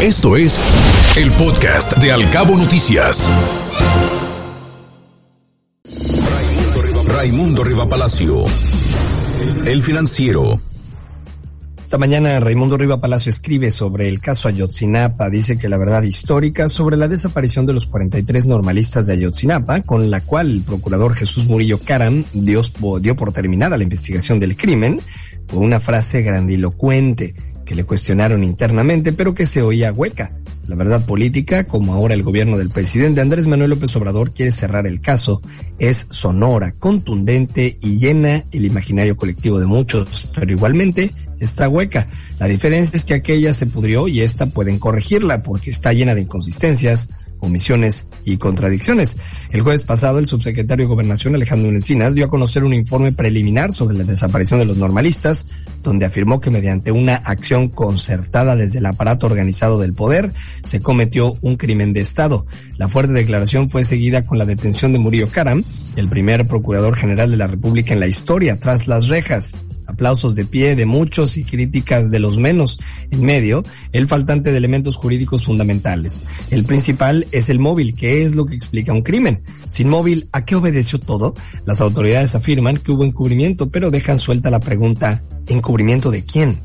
Esto es el podcast de Alcabo Noticias. Raimundo Riva Palacio. El financiero. Esta mañana Raimundo Riva Palacio escribe sobre el caso Ayotzinapa. Dice que la verdad histórica sobre la desaparición de los 43 normalistas de Ayotzinapa, con la cual el procurador Jesús Murillo Caram dio, dio por terminada la investigación del crimen, fue una frase grandilocuente que le cuestionaron internamente, pero que se oía hueca. La verdad política, como ahora el gobierno del presidente Andrés Manuel López Obrador quiere cerrar el caso, es sonora, contundente y llena el imaginario colectivo de muchos, pero igualmente está hueca. La diferencia es que aquella se pudrió y esta pueden corregirla porque está llena de inconsistencias, omisiones y contradicciones. El jueves pasado, el subsecretario de Gobernación Alejandro Encinas dio a conocer un informe preliminar sobre la desaparición de los normalistas, donde afirmó que mediante una acción concertada desde el aparato organizado del poder, se cometió un crimen de Estado. La fuerte declaración fue seguida con la detención de Murillo Karam, el primer procurador general de la República en la historia, tras las rejas aplausos de pie de muchos y críticas de los menos. En medio, el faltante de elementos jurídicos fundamentales. El principal es el móvil, que es lo que explica un crimen. Sin móvil, ¿a qué obedeció todo? Las autoridades afirman que hubo encubrimiento, pero dejan suelta la pregunta, ¿encubrimiento de quién?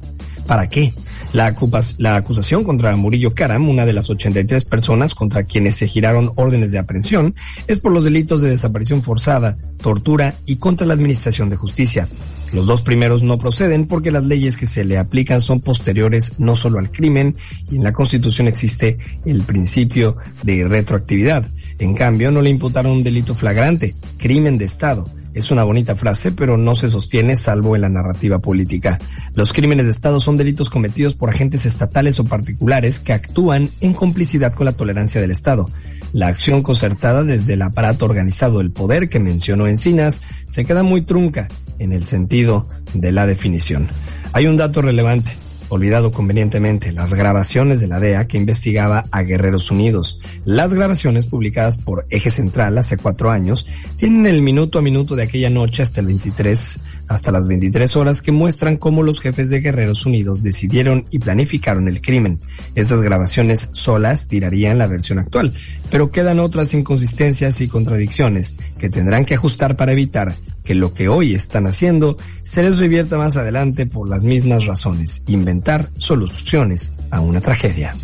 ¿Para qué? La, la, acusación contra Murillo Karam, una de las 83 personas contra quienes se giraron órdenes de aprehensión, es por los delitos de desaparición forzada, tortura y contra la administración de justicia. Los dos primeros no proceden porque las leyes que se le aplican son posteriores no solo al crimen y en la Constitución existe el principio de retroactividad. En cambio, no le imputaron un delito flagrante, crimen de Estado es una bonita frase, pero no se sostiene salvo en la narrativa política. Los crímenes de Estado son delitos cometidos por agentes estatales o particulares que actúan en complicidad con la tolerancia del Estado. La acción concertada desde el aparato organizado del poder que mencionó Encinas se queda muy trunca en el sentido de la definición. Hay un dato relevante olvidado convenientemente, las grabaciones de la DEA que investigaba a Guerreros Unidos. Las grabaciones publicadas por Eje Central hace cuatro años tienen el minuto a minuto de aquella noche hasta el 23, hasta las 23 horas que muestran cómo los jefes de Guerreros Unidos decidieron y planificaron el crimen. Estas grabaciones solas tirarían la versión actual, pero quedan otras inconsistencias y contradicciones que tendrán que ajustar para evitar que lo que hoy están haciendo se les revierta más adelante por las mismas razones, inventar soluciones a una tragedia.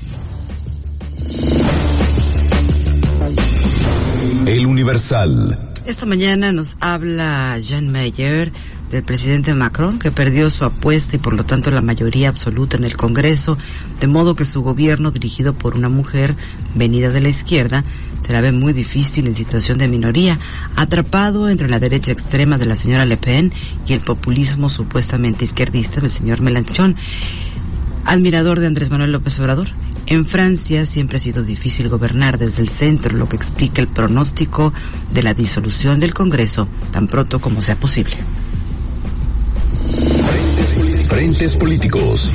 El Universal. Esta mañana nos habla Jean Mayer del presidente Macron, que perdió su apuesta y por lo tanto la mayoría absoluta en el Congreso, de modo que su gobierno, dirigido por una mujer venida de la izquierda, se la ve muy difícil en situación de minoría, atrapado entre la derecha extrema de la señora Le Pen y el populismo supuestamente izquierdista del señor Mélenchon, admirador de Andrés Manuel López Obrador. En Francia siempre ha sido difícil gobernar desde el centro, lo que explica el pronóstico de la disolución del Congreso tan pronto como sea posible. Frentes políticos.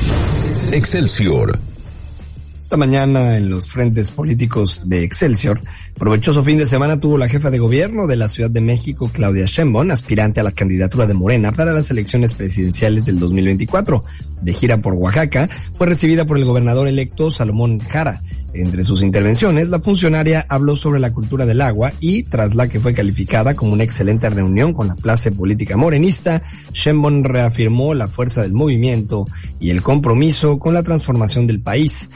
Excelsior. Mañana en los frentes políticos de Excelsior, provechoso fin de semana tuvo la jefa de gobierno de la Ciudad de México, Claudia Sheinbaum, aspirante a la candidatura de Morena para las elecciones presidenciales del 2024. De gira por Oaxaca, fue recibida por el gobernador electo Salomón Jara. Entre sus intervenciones, la funcionaria habló sobre la cultura del agua y, tras la que fue calificada como una excelente reunión con la clase política morenista, Sheinbaum reafirmó la fuerza del movimiento y el compromiso con la transformación del país.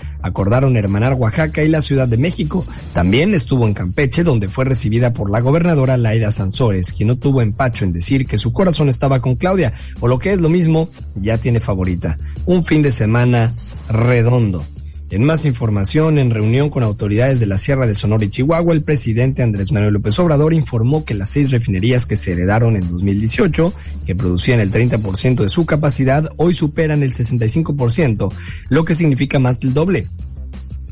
Acordaron hermanar Oaxaca y la Ciudad de México. También estuvo en Campeche, donde fue recibida por la gobernadora Laida Sansores, quien no tuvo empacho en decir que su corazón estaba con Claudia, o lo que es lo mismo, ya tiene favorita. Un fin de semana redondo. En más información, en reunión con autoridades de la Sierra de Sonora y Chihuahua, el presidente Andrés Manuel López Obrador informó que las seis refinerías que se heredaron en 2018, que producían el 30% de su capacidad, hoy superan el 65%, lo que significa más del doble.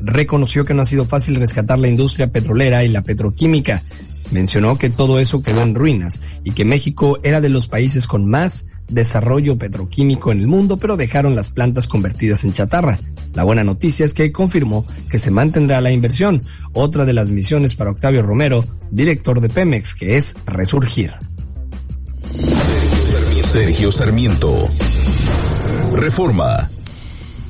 Reconoció que no ha sido fácil rescatar la industria petrolera y la petroquímica. Mencionó que todo eso quedó en ruinas y que México era de los países con más desarrollo petroquímico en el mundo, pero dejaron las plantas convertidas en chatarra. La buena noticia es que confirmó que se mantendrá la inversión, otra de las misiones para Octavio Romero, director de Pemex, que es resurgir. Sergio Sarmiento. Reforma.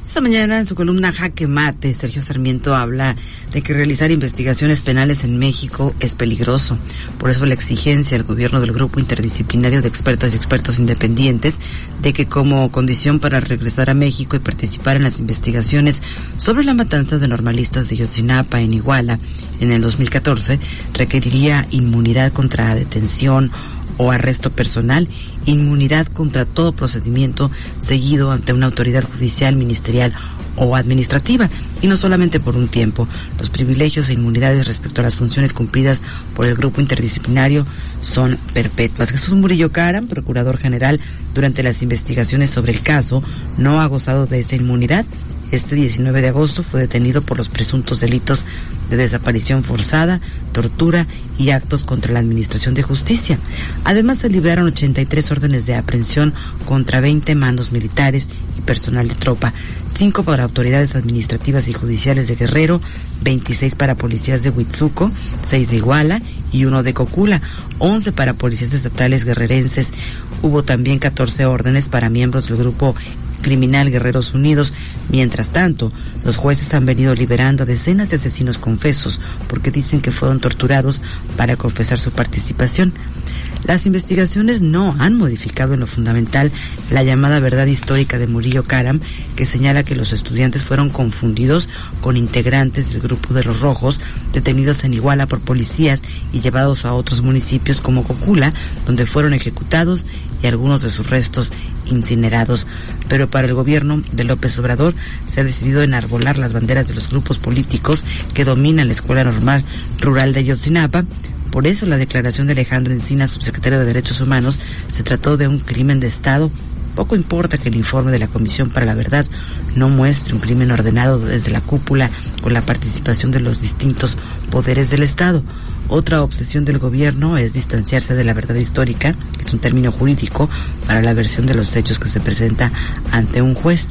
Esta mañana en su columna Jaque Mate, Sergio Sarmiento habla de que realizar investigaciones penales en México es peligroso. Por eso la exigencia al gobierno del grupo interdisciplinario de expertas y expertos independientes de que como condición para regresar a México y participar en las investigaciones sobre la matanza de normalistas de Yotzinapa en Iguala en el 2014 requeriría inmunidad contra detención o arresto personal, inmunidad contra todo procedimiento seguido ante una autoridad judicial, ministerial o administrativa, y no solamente por un tiempo. Los privilegios e inmunidades respecto a las funciones cumplidas por el grupo interdisciplinario son perpetuas. Jesús Murillo Caram, procurador general, durante las investigaciones sobre el caso, no ha gozado de esa inmunidad. Este 19 de agosto fue detenido por los presuntos delitos de desaparición forzada, tortura y actos contra la Administración de Justicia. Además, se libraron 83 órdenes de aprehensión contra 20 mandos militares y personal de tropa, 5 para autoridades administrativas y judiciales de Guerrero, 26 para policías de Huitzuco, 6 de Iguala y 1 de Cocula, 11 para policías estatales guerrerenses. Hubo también 14 órdenes para miembros del grupo criminal Guerreros Unidos. Mientras tanto, los jueces han venido liberando a decenas de asesinos confesos porque dicen que fueron torturados para confesar su participación. Las investigaciones no han modificado en lo fundamental la llamada verdad histórica de Murillo Karam, que señala que los estudiantes fueron confundidos con integrantes del grupo de los rojos, detenidos en Iguala por policías y llevados a otros municipios como Cocula, donde fueron ejecutados y algunos de sus restos incinerados. Pero para el gobierno de López Obrador se ha decidido enarbolar las banderas de los grupos políticos que dominan la Escuela Normal Rural de Ayotzinapa. Por eso la declaración de Alejandro Encina, subsecretario de Derechos Humanos, se trató de un crimen de Estado. Poco importa que el informe de la Comisión para la Verdad no muestre un crimen ordenado desde la cúpula con la participación de los distintos poderes del Estado. Otra obsesión del gobierno es distanciarse de la verdad histórica, que es un término jurídico para la versión de los hechos que se presenta ante un juez.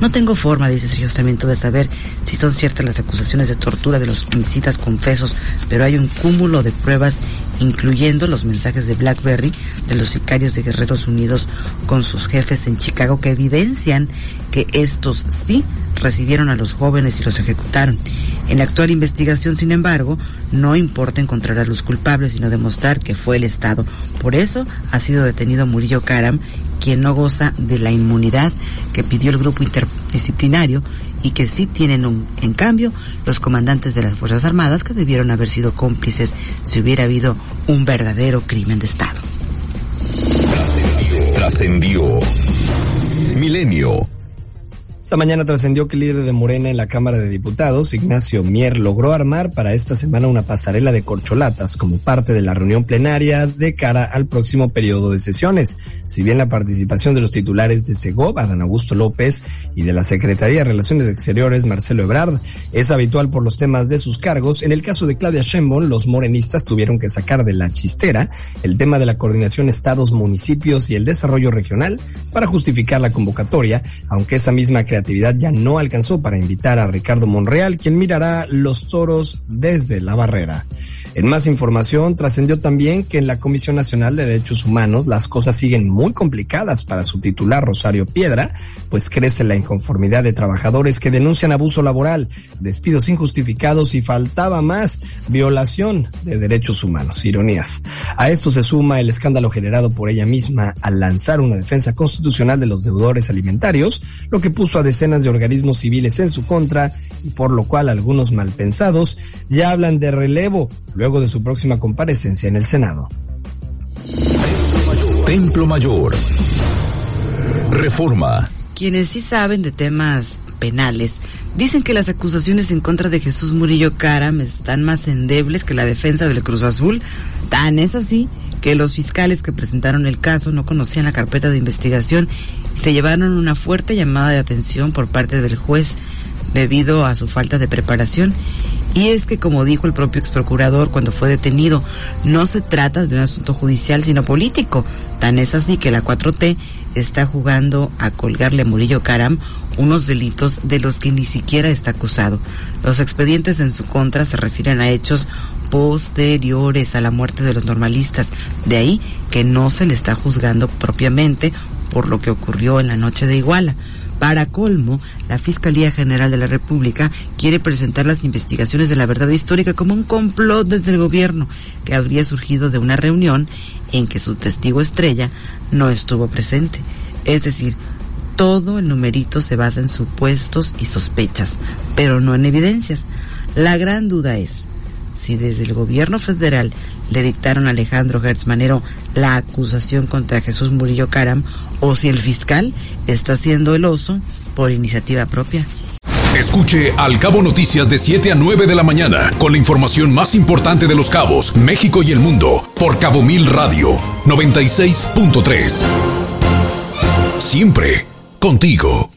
No tengo forma, dice Sergio Sarmiento, de saber si son ciertas las acusaciones de tortura de los homicidas confesos, pero hay un cúmulo de pruebas, incluyendo los mensajes de BlackBerry de los sicarios de Guerreros Unidos con sus jefes en Chicago, que evidencian que estos sí recibieron a los jóvenes y los ejecutaron. En la actual investigación, sin embargo, no importa encontrar a los culpables, sino demostrar que fue el Estado. Por eso ha sido detenido Murillo Karam quien no goza de la inmunidad que pidió el grupo interdisciplinario y que sí tienen un, en cambio los comandantes de las Fuerzas Armadas que debieron haber sido cómplices si hubiera habido un verdadero crimen de Estado. Trascendió. Milenio esta mañana trascendió que el líder de Morena en la Cámara de Diputados, Ignacio Mier, logró armar para esta semana una pasarela de corcholatas como parte de la reunión plenaria de cara al próximo periodo de sesiones. Si bien la participación de los titulares de Segov, Adán Augusto López, y de la Secretaría de Relaciones Exteriores, Marcelo Ebrard, es habitual por los temas de sus cargos, en el caso de Claudia Sheinbaum, los morenistas tuvieron que sacar de la chistera el tema de la coordinación estados, municipios y el desarrollo regional para justificar la convocatoria, aunque esa misma creatividad ya no alcanzó para invitar a Ricardo Monreal, quien mirará los toros desde la barrera. En más información, trascendió también que en la Comisión Nacional de Derechos Humanos las cosas siguen muy complicadas para su titular Rosario Piedra, pues crece la inconformidad de trabajadores que denuncian abuso laboral, despidos injustificados y faltaba más, violación de derechos humanos. Ironías. A esto se suma el escándalo generado por ella misma al lanzar una defensa constitucional de los deudores alimentarios, lo que puso a decenas de organismos civiles en su contra y por lo cual algunos malpensados ya hablan de relevo luego de su próxima comparecencia en el Senado. Templo Mayor. Reforma. Quienes sí saben de temas penales dicen que las acusaciones en contra de Jesús Murillo Caram están más endebles que la defensa del Cruz Azul. Tan es así que los fiscales que presentaron el caso no conocían la carpeta de investigación y se llevaron una fuerte llamada de atención por parte del juez debido a su falta de preparación. Y es que, como dijo el propio ex procurador cuando fue detenido, no se trata de un asunto judicial, sino político. Tan es así que la 4T está jugando a colgarle a Murillo Caram unos delitos de los que ni siquiera está acusado. Los expedientes en su contra se refieren a hechos posteriores a la muerte de los normalistas. De ahí que no se le está juzgando propiamente por lo que ocurrió en la noche de Iguala. Para colmo, la Fiscalía General de la República quiere presentar las investigaciones de la verdad histórica como un complot desde el gobierno que habría surgido de una reunión en que su testigo estrella no estuvo presente. Es decir, todo el numerito se basa en supuestos y sospechas, pero no en evidencias. La gran duda es si desde el gobierno federal le dictaron a Alejandro Gertz Manero la acusación contra Jesús Murillo Caram o si el fiscal está haciendo el oso por iniciativa propia. Escuche Al Cabo Noticias de 7 a 9 de la mañana con la información más importante de los cabos, México y el mundo por Cabo Mil Radio 96.3. Siempre contigo.